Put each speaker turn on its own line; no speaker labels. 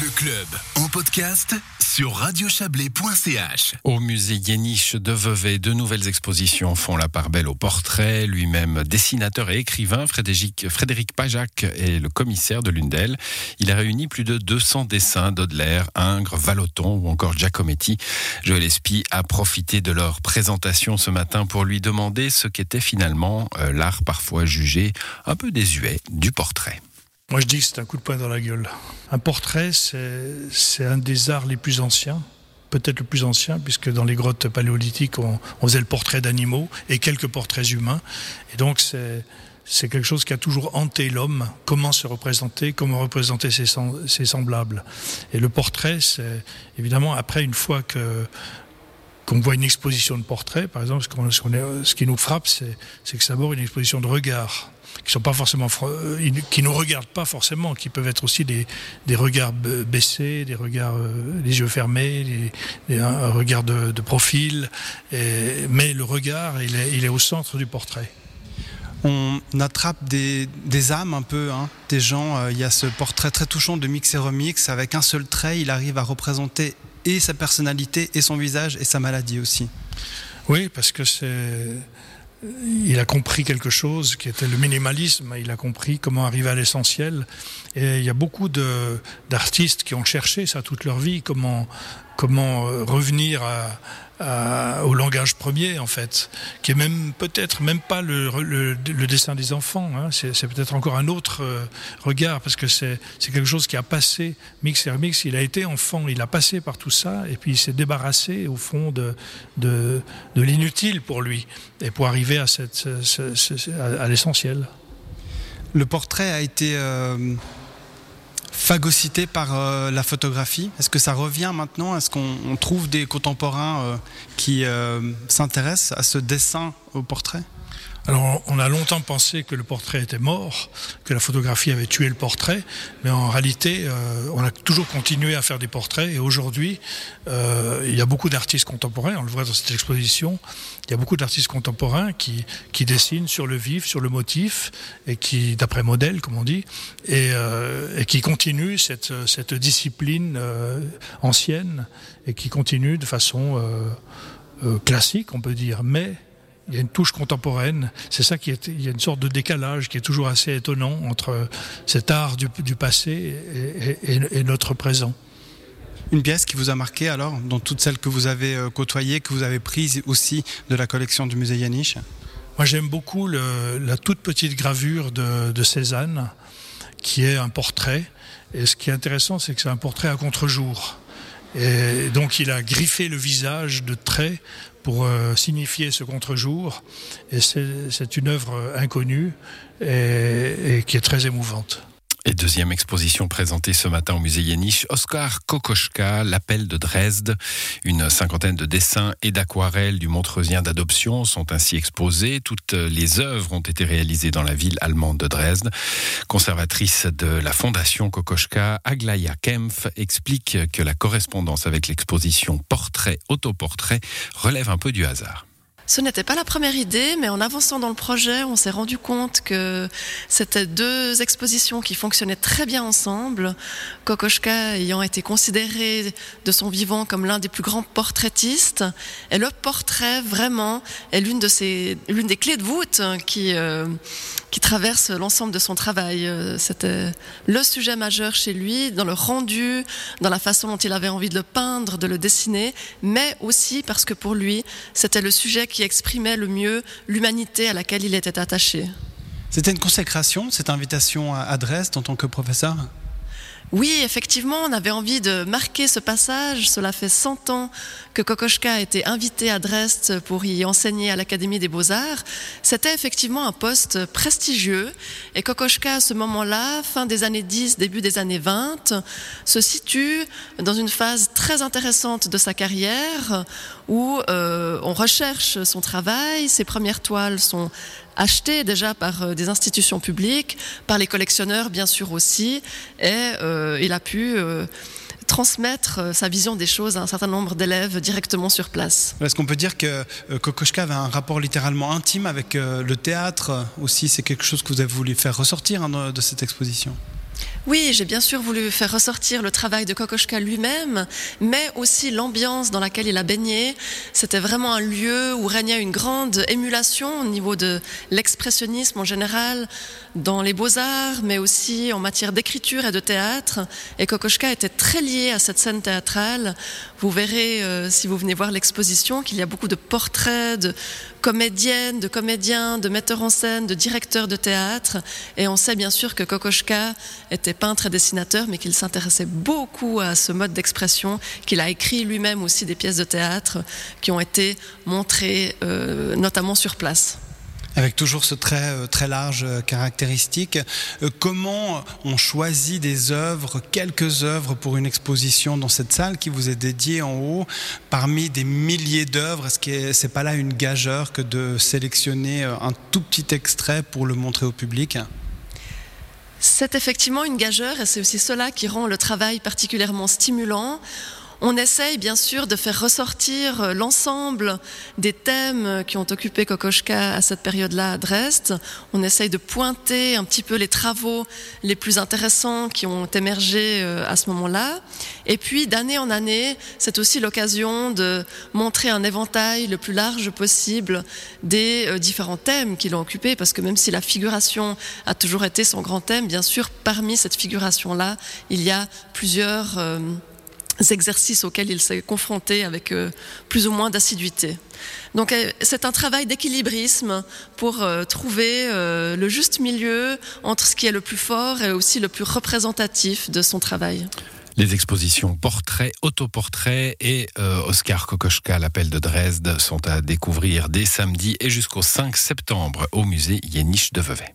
Le club en podcast sur radiochablais.ch.
Au musée Yéniche de Vevey, de nouvelles expositions font la part belle au portrait. Lui-même dessinateur et écrivain, Frédéric, Pajac est le commissaire de l'une d'elles. Il a réuni plus de 200 dessins d'Audelaire, Ingres, Vallotton ou encore Giacometti. Joël Espy a profité de leur présentation ce matin pour lui demander ce qu'était finalement euh, l'art parfois jugé un peu désuet du portrait.
Moi, je dis que c'est un coup de poing dans la gueule. Un portrait, c'est un des arts les plus anciens, peut-être le plus ancien, puisque dans les grottes paléolithiques, on, faisait le portrait d'animaux et quelques portraits humains. Et donc, c'est c'est quelque chose qui a toujours hanté l'homme, comment se représenter, comment représenter ses, ses semblables. Et le portrait, c'est évidemment après, une fois que qu'on voit une exposition de portraits, par exemple, ce, qui nous frappe, c'est que c'est d'abord une exposition de regard qui sont pas forcément euh, qui nous regardent pas forcément, qui peuvent être aussi des, regards baissés, des regards euh, les yeux fermés, un regard de, profil, mais le regard il est, au centre du portrait
on attrape des, âmes un peu, hein, des gens. Euh, il y a ce portrait très touchant de Mix Remix. Avec un seul trait, il arrive à représenter et sa personnalité, et son visage, et sa maladie aussi.
Oui, parce que c'est il a compris quelque chose qui était le minimalisme, il a compris comment arriver à l'essentiel. Et il y a beaucoup d'artistes qui ont cherché ça toute leur vie, comment, comment euh, revenir à, au langage premier en fait, qui est même peut-être même pas le, le, dessin des enfants. Hein. C'est peut-être encore un autre euh, regard parce que c'est quelque chose qui a passé. Mix et Remix, il a été enfant, il a passé par tout ça et puis il s'est débarrassé au fond de, de, de l'inutile pour lui et pour arriver à, cette, à, l'essentiel.
Le portrait a été euh, phagocyté par euh, la photographie. Est-ce que ça revient maintenant? Est-ce qu'on trouve des contemporains euh, qui euh, s'intéressent à ce dessin au portrait?
Alors, on a longtemps pensé que le portrait était mort, que la photographie avait tué le portrait, mais en réalité, euh, on a toujours continué à faire des portraits. Et aujourd'hui, euh, il y a beaucoup d'artistes contemporains, on le voit dans cette exposition, il y a beaucoup d'artistes contemporains qui, qui dessinent sur le vif, sur le motif, et qui, d'après modèle, comme on dit, et, euh, et qui continuent cette, cette discipline ancienne, et qui continuent de façon classique, on peut dire, mais il y a une touche contemporaine. C'est ça qui est, il y a une sorte de décalage qui est toujours assez étonnant entre cet art du, passé et, notre présent.
Une pièce qui vous a marqué alors, dans toutes celles que vous avez euh, côtoyées, que vous avez prises aussi de la collection du musée Yaniche
Moi j'aime beaucoup la toute petite gravure de, de Cézanne, qui est un portrait. Et ce qui est intéressant, c'est que c'est un portrait à contre-jour. Et donc il a griffé le visage de traits pour euh, signifier ce contre-jour. Et c'est une œuvre inconnue et qui est très émouvante.
Et deuxième exposition présentée ce matin au musée Yéniche, Oscar Kokoschka, l'appel de Dresde. Une cinquantaine de dessins et d'aquarelles du Montreusien d'adoption sont ainsi exposés. Toutes les œuvres ont été réalisées dans la ville allemande de Dresde. Conservatrice de la fondation Kokoschka, Aglaya Kempf explique que la correspondance avec l'exposition Portrait-Autoportrait relève un peu du hasard.
Ce n'était pas la première idée, mais en avançant dans le projet, on s'est rendu compte que c'était deux expositions qui fonctionnaient très bien ensemble. Kokoschka ayant été considéré de son vivant comme l'un des plus grands portraitistes, et le portrait vraiment est l'une des clés de voûte qui euh, qui traverse l'ensemble de son travail. Euh, c'était le sujet majeur chez lui, dans le rendu, dans la façon dont il avait envie de le peindre, de le dessiner, mais aussi parce que pour lui, c'était le sujet qui exprimait le mieux l'humanité à laquelle il était attaché.
C'était une consécration, cette invitation à Dresde en tant que professeur?
Oui, effectivement, on avait envie de marquer ce passage. Cela fait 100 ans que Kokoschka a été invité à Dresde pour y enseigner à l'Académie des Beaux-Arts. C'était effectivement un poste prestigieux. Et Kokoschka, à ce moment-là, fin des années 10, début des années 20, se situe dans une phase très intéressante de sa carrière où euh, on recherche son travail. Ses premières toiles sont achetées déjà par euh, des institutions publiques, par les collectionneurs bien sûr aussi, et euh, il a pu transmettre sa vision des choses à un certain nombre d'élèves directement sur place.
Est-ce qu'on peut dire que Kokoschka avait un rapport littéralement intime avec le théâtre? Aussi C'est quelque chose que vous avez voulu faire ressortir hein, de cette exposition?
Oui, j'ai bien sûr voulu faire ressortir le travail de Kokoschka lui-même, mais aussi l'ambiance dans laquelle il a baigné. C'était vraiment un lieu où régnait une grande émulation au niveau de l'expressionnisme en général, dans les beaux-arts, mais aussi en matière d'écriture et de théâtre. Et Kokoschka était très lié à cette scène théâtrale. Vous verrez, euh, si vous venez voir l'exposition, qu'il y a beaucoup de portraits de comédiennes, de comédiens, de metteurs en scène, de directeurs de théâtre. Et on sait bien sûr que Kokoschka était peintre et dessinateur, mais qu'il s'intéressait beaucoup à ce mode d'expression, qu'il a écrit lui-même aussi des pièces de théâtre qui ont été montrées euh, notamment sur place.
Avec toujours ce trait euh, très large euh, caractéristique. comment on choisit des œuvres, quelques œuvres pour une exposition dans cette salle qui vous est dédiée en haut, parmi des milliers d'œuvres? Est-ce que c'est pas là une gageure que de sélectionner un tout petit extrait pour le montrer au public?
C'est effectivement une gageure et c'est aussi cela qui rend le travail particulièrement stimulant. On essaye bien sûr de faire ressortir euh, l'ensemble des thèmes qui ont occupé Kokoschka à cette période-là à Dresde. On essaye de pointer un petit peu les travaux les plus intéressants qui ont émergé euh, à ce moment-là. Et puis d'année en année, c'est aussi l'occasion de montrer un éventail le plus large possible des euh, différents thèmes qui l'ont occupé, parce que même si la figuration a toujours été son grand thème, bien sûr, parmi cette figuration-là, il y a plusieurs exercices auxquels il s'est confronté avec euh, plus ou moins d'assiduité. Donc euh, c'est un travail d'équilibrisme pour euh, trouver le juste milieu entre ce qui est le plus fort et aussi le plus représentatif de son travail.
Les expositions portraits, autoportraits et Oscar Kokoschka, l'appel de Dresde, sont à découvrir dès samedi et jusqu'au 5 septembre au musée Yeniche de Vevey.